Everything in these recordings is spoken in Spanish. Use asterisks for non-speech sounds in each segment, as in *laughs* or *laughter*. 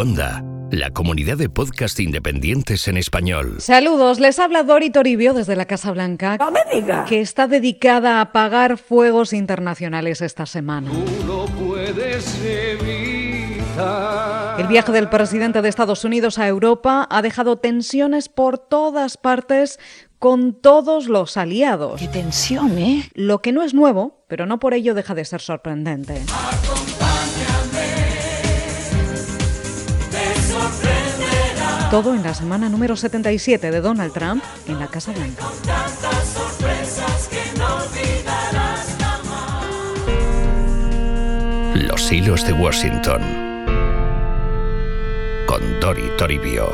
Onda, la comunidad de podcast independientes en español. Saludos, les habla Dori Toribio desde la Casa Blanca, que está dedicada a apagar fuegos internacionales esta semana. El viaje del presidente de Estados Unidos a Europa ha dejado tensiones por todas partes con todos los aliados. Qué tensión, ¿eh? Lo que no es nuevo, pero no por ello deja de ser sorprendente. Todo en la semana número 77 de Donald Trump en la Casa Blanca. Los hilos de Washington. Con Dori Toribio.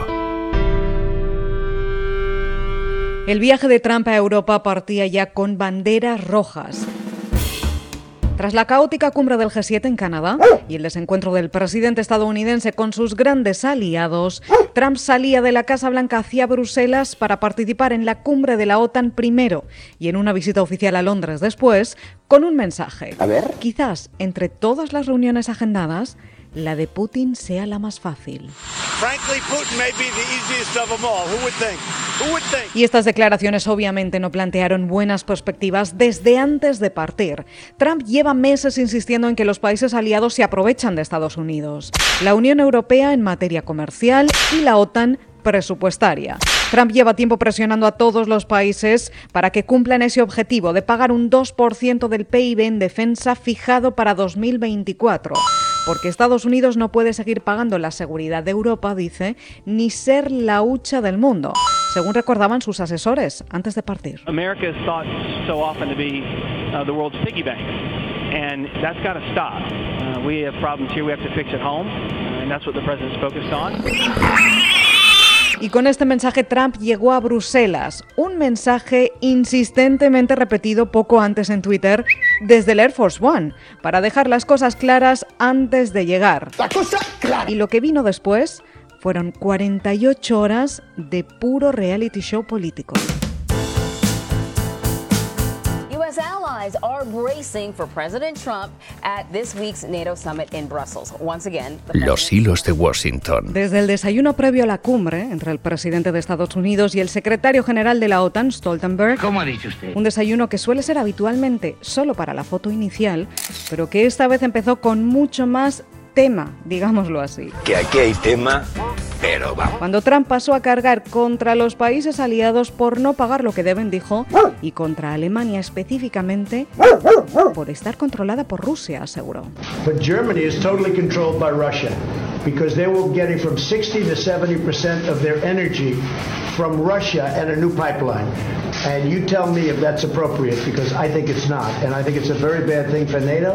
El viaje de Trump a Europa partía ya con banderas rojas. Tras la caótica cumbre del G7 en Canadá y el desencuentro del presidente estadounidense con sus grandes aliados, Trump salía de la Casa Blanca hacia Bruselas para participar en la cumbre de la OTAN primero y en una visita oficial a Londres después, con un mensaje. A ver. Quizás entre todas las reuniones agendadas, la de Putin sea la más fácil. Y estas declaraciones obviamente no plantearon buenas perspectivas desde antes de partir. Trump lleva meses insistiendo en que los países aliados se aprovechan de Estados Unidos, la Unión Europea en materia comercial y la OTAN presupuestaria. Trump lleva tiempo presionando a todos los países para que cumplan ese objetivo de pagar un 2% del PIB en defensa fijado para 2024 porque Estados Unidos no puede seguir pagando la seguridad de Europa, dice, ni ser la hucha del mundo, según recordaban sus asesores antes de partir. America is thought so often to be uh, the world's piggy bank, and that's got to stop. Uh, we have problems here we have to fix at home, and that's what the president's focused on. Y con este mensaje Trump llegó a Bruselas, un mensaje insistentemente repetido poco antes en Twitter desde el Air Force One, para dejar las cosas claras antes de llegar. La cosa clara. Y lo que vino después fueron 48 horas de puro reality show político. U.S. allies are bracing for President Trump at this week's NATO summit in Brussels. Once again, the Los hilos de Washington. Desde el desayuno previo a la cumbre entre el presidente de Estados Unidos y el secretario general de la OTAN, Stoltenberg, ¿Cómo ha dicho usted? un desayuno que suele ser habitualmente solo para la foto inicial, pero que esta vez empezó con mucho más tema, digámoslo así. Que aquí hay tema, pero vamos. Cuando Trump pasó a cargar contra los países aliados por no pagar lo que deben, dijo, y contra Alemania específicamente por estar controlada por Rusia, aseguró. But Germany is totally controlled by Russia because they were getting from 60 to 70 percent of their energy from Russia and a new pipeline. And you tell me if that's appropriate because I think it's not. And I think it's a very bad thing for NATO.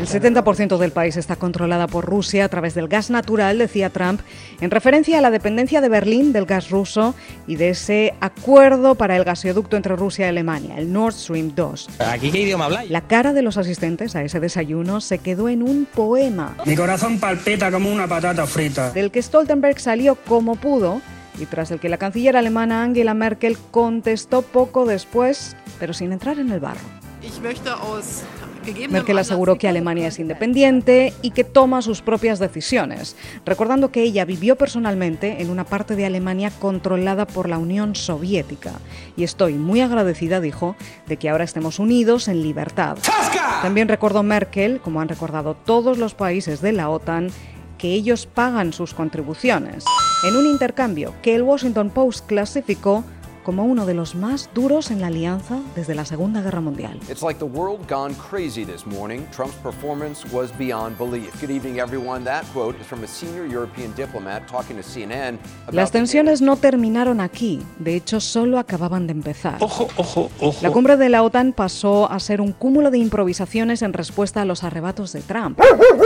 El 70% del país está controlada por Rusia a través del gas natural, decía Trump, en referencia a la dependencia de Berlín del gas ruso y de ese acuerdo para el gasoducto entre Rusia y Alemania, el Nord Stream 2. ¿Aquí qué idioma habláis? La cara de los asistentes a ese desayuno se quedó en un poema, Mi corazón palpita como una patata frita. del que Stoltenberg salió como pudo y tras el que la canciller alemana Angela Merkel contestó poco después, pero sin entrar en el barro. Merkel aseguró que Alemania es independiente y que toma sus propias decisiones, recordando que ella vivió personalmente en una parte de Alemania controlada por la Unión Soviética. Y estoy muy agradecida, dijo, de que ahora estemos unidos en libertad. También recordó Merkel, como han recordado todos los países de la OTAN, que ellos pagan sus contribuciones, en un intercambio que el Washington Post clasificó como uno de los más duros en la alianza desde la Segunda Guerra Mundial. It's like the world gone crazy this morning. Trump's performance was beyond belief. Good evening, everyone. That quote is from a senior European diplomat talking to CNN. Las tensiones no terminaron aquí, de hecho solo acababan de empezar. Ojo, ojo, ojo. La cumbre de la OTAN pasó a ser un cúmulo de improvisaciones en respuesta a los arrebatos de Trump.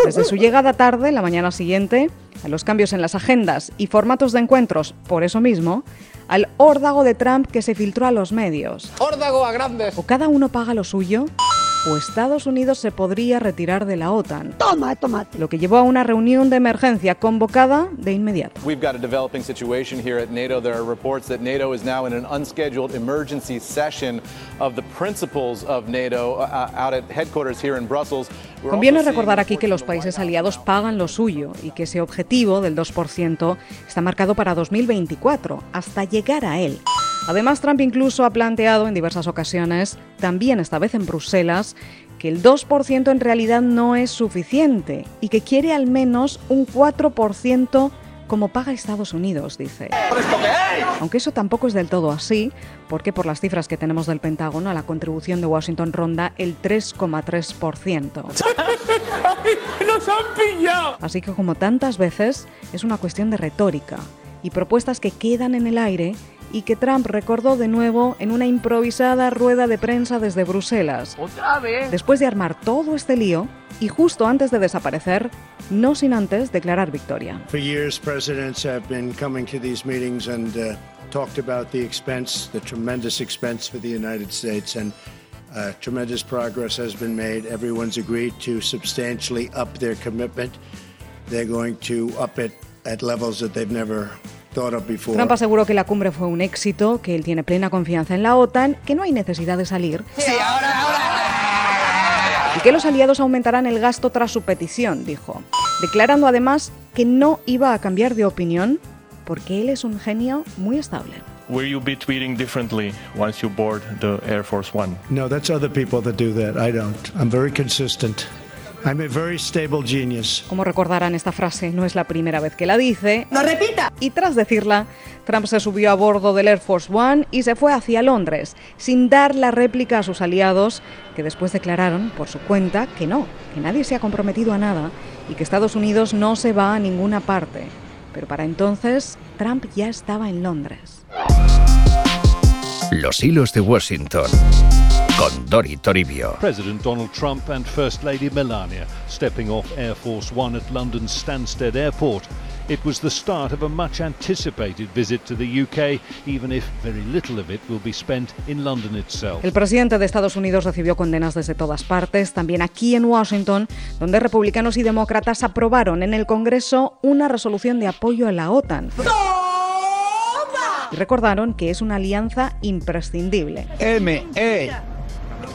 Desde su llegada tarde, la mañana siguiente, a los cambios en las agendas y formatos de encuentros, por eso mismo, al órdago de Trump que se filtró a los medios. ¡Órdago a grandes! O cada uno paga lo suyo, o Estados Unidos se podría retirar de la OTAN. Toma, tomate. Lo que llevó a una reunión de emergencia convocada de inmediato. We've got a developing situation here at NATO. There are reports that NATO is now in an unscheduled emergency session of the principles of NATO uh, out at headquarters here in Brussels. We're Conviene recordar aquí que los países aliados pagan lo suyo y que ese objetivo del 2% está marcado para 2024, hasta llegar a él. Además, Trump incluso ha planteado en diversas ocasiones, también esta vez en Bruselas, que el 2% en realidad no es suficiente y que quiere al menos un 4% como paga Estados Unidos, dice. Aunque eso tampoco es del todo así, porque por las cifras que tenemos del Pentágono, la contribución de Washington ronda el 3,3%. *laughs* ¡Nos han pillado! Así que como tantas veces, es una cuestión de retórica y propuestas que quedan en el aire y que Trump recordó de nuevo en una improvisada rueda de prensa desde Bruselas. ¡Otra vez! Después de armar todo este lío y justo antes de desaparecer, no sin antes declarar victoria. For years, presidents have been coming to these meetings and uh, talked about the expense, the tremendous expense for the United States, and uh, tremendous progress has been made. Everyone's agreed to substantially up their commitment. They're going to up it at levels that they've never. Trump aseguró que la cumbre fue un éxito, que él tiene plena confianza en la OTAN, que no hay necesidad de salir. Y que los aliados aumentarán el gasto tras su petición, dijo, declarando además que no iba a cambiar de opinión porque él es un genio muy estable. Will you be tweeting differently once you board the Air Force One? No, that's other people that do that. I don't. I'm very consistent. I'm a very stable genius. Como recordarán, esta frase no es la primera vez que la dice. ¡No repita! Y tras decirla, Trump se subió a bordo del Air Force One y se fue hacia Londres, sin dar la réplica a sus aliados, que después declararon por su cuenta que no, que nadie se ha comprometido a nada y que Estados Unidos no se va a ninguna parte. Pero para entonces, Trump ya estaba en Londres. Los hilos de Washington con Dori Toribio. President Donald Trump and First Lady Melania stepping off Air Force One at London's Stansted Airport. It was the start of a much anticipated visit to the UK, even if very little of it will be spent in London itself. El presidente de Estados Unidos recibió condenas desde todas partes, también aquí en Washington, donde republicanos y demócratas aprobaron en el Congreso una resolución de apoyo a la OTAN. Y recordaron que es una alianza imprescindible. M, E,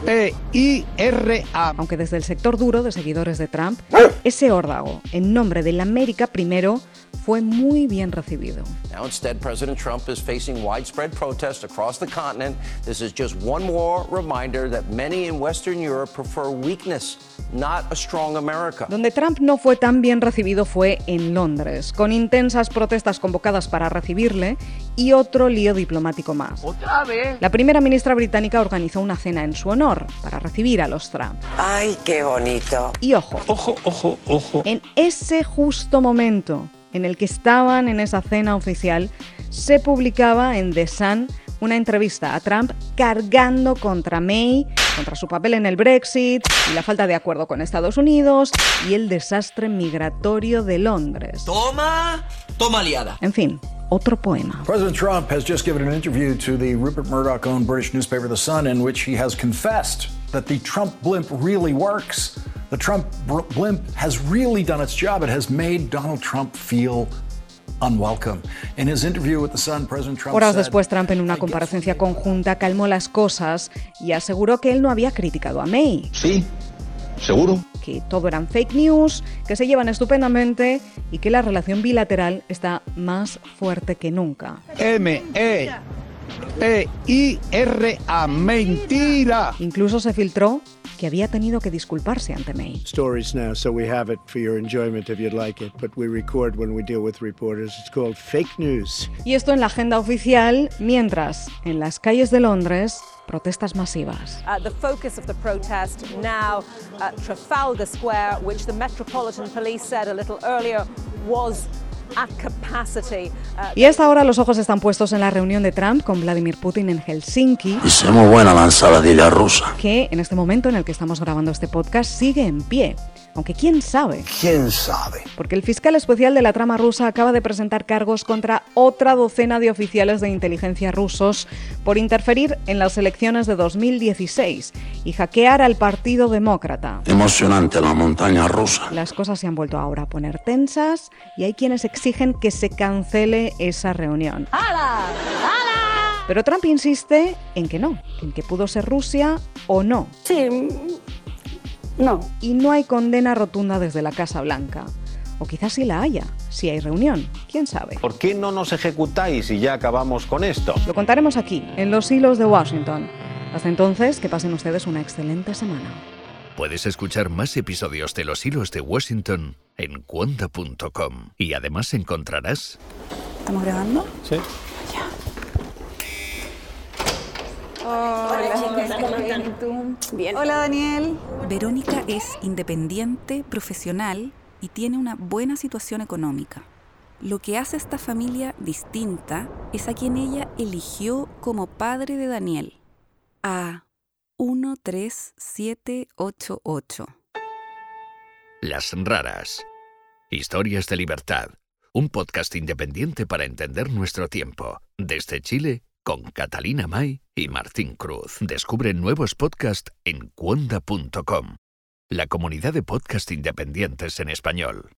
E, I, R, A. Aunque desde el sector duro de seguidores de Trump, ese órdago, en nombre de la América primero, fue muy bien recibido. Now, instead, President Trump is facing widespread protest across the continent. This is just one more reminder that many in Western Europe prefer weakness, not a strong America. Donde Trump no fue tan bien recibido fue en Londres, con intensas protestas convocadas para recibirle y otro lío diplomático más. ¡Otra vez! La primera ministra británica organizó una cena en su honor para recibir a los Trump. ¡Ay, qué bonito! Y ojo, Ojo, ojo, ojo. en ese justo momento en el que estaban en esa cena oficial, se publicaba en The Sun una entrevista a Trump cargando contra May, contra su papel en el Brexit y la falta de acuerdo con Estados Unidos y el desastre migratorio de Londres. ¡Toma! ¡Toma liada! En fin, otro poema. President Trump has just given an interview to the Rupert Murdoch owned British newspaper The Sun in which he has confessed that the Trump blimp really works. The Trump blimp has really done its job. It has made Donald Trump feel unwelcome. In his interview with The Sun, President Trump Horas después, Trump en una comparecencia conjunta calmó las cosas y aseguró que él no había criticado a May, Sí, seguro. que todo eran fake news, que se llevan estupendamente y que la relación bilateral está más fuerte que nunca. M, E, E, I, R, A. Mentira. Incluso se filtró que había tenido que disculparse ante May. Stories now, so we have it for your enjoyment if you'd like it. But we record when we deal with reporters. It's called fake news. Y esto en la agenda oficial, mientras en las calles de Londres protestas masivas. Uh, the focus of the protest now at Trafalgar Square, which the Metropolitan Police said a little earlier was Y hasta ahora los ojos están puestos en la reunión de Trump con Vladimir Putin en Helsinki, Y muy buena la ensaladilla rusa. que en este momento en el que estamos grabando este podcast sigue en pie. Aunque quién sabe, ¿Quién sabe? porque el fiscal especial de la trama rusa acaba de presentar cargos contra otra docena de oficiales de inteligencia rusos por interferir en las elecciones de 2016 y hackear al Partido Demócrata. Emocionante la montaña rusa. Las cosas se han vuelto ahora a poner tensas y hay quienes exigen que se cancele esa reunión. Pero Trump insiste en que no, en que pudo ser Rusia o no. Sí, no. Y no hay condena rotunda desde la Casa Blanca. O quizás sí la haya, si hay reunión, quién sabe. ¿Por qué no nos ejecutáis y ya acabamos con esto? Lo contaremos aquí, en los hilos de Washington. Hasta entonces, que pasen ustedes una excelente semana. Puedes escuchar más episodios de Los Hilos de Washington en cuonda.com y además encontrarás... ¿Estamos grabando? Sí. Hola, Bien. Hola, Daniel. Verónica es independiente, profesional y tiene una buena situación económica. Lo que hace a esta familia distinta es a quien ella eligió como padre de Daniel, a 13788. Las Raras. Historias de Libertad. Un podcast independiente para entender nuestro tiempo. Desde Chile, con Catalina May y Martín Cruz. Descubre nuevos podcasts en cuonda.com, la comunidad de podcast independientes en español.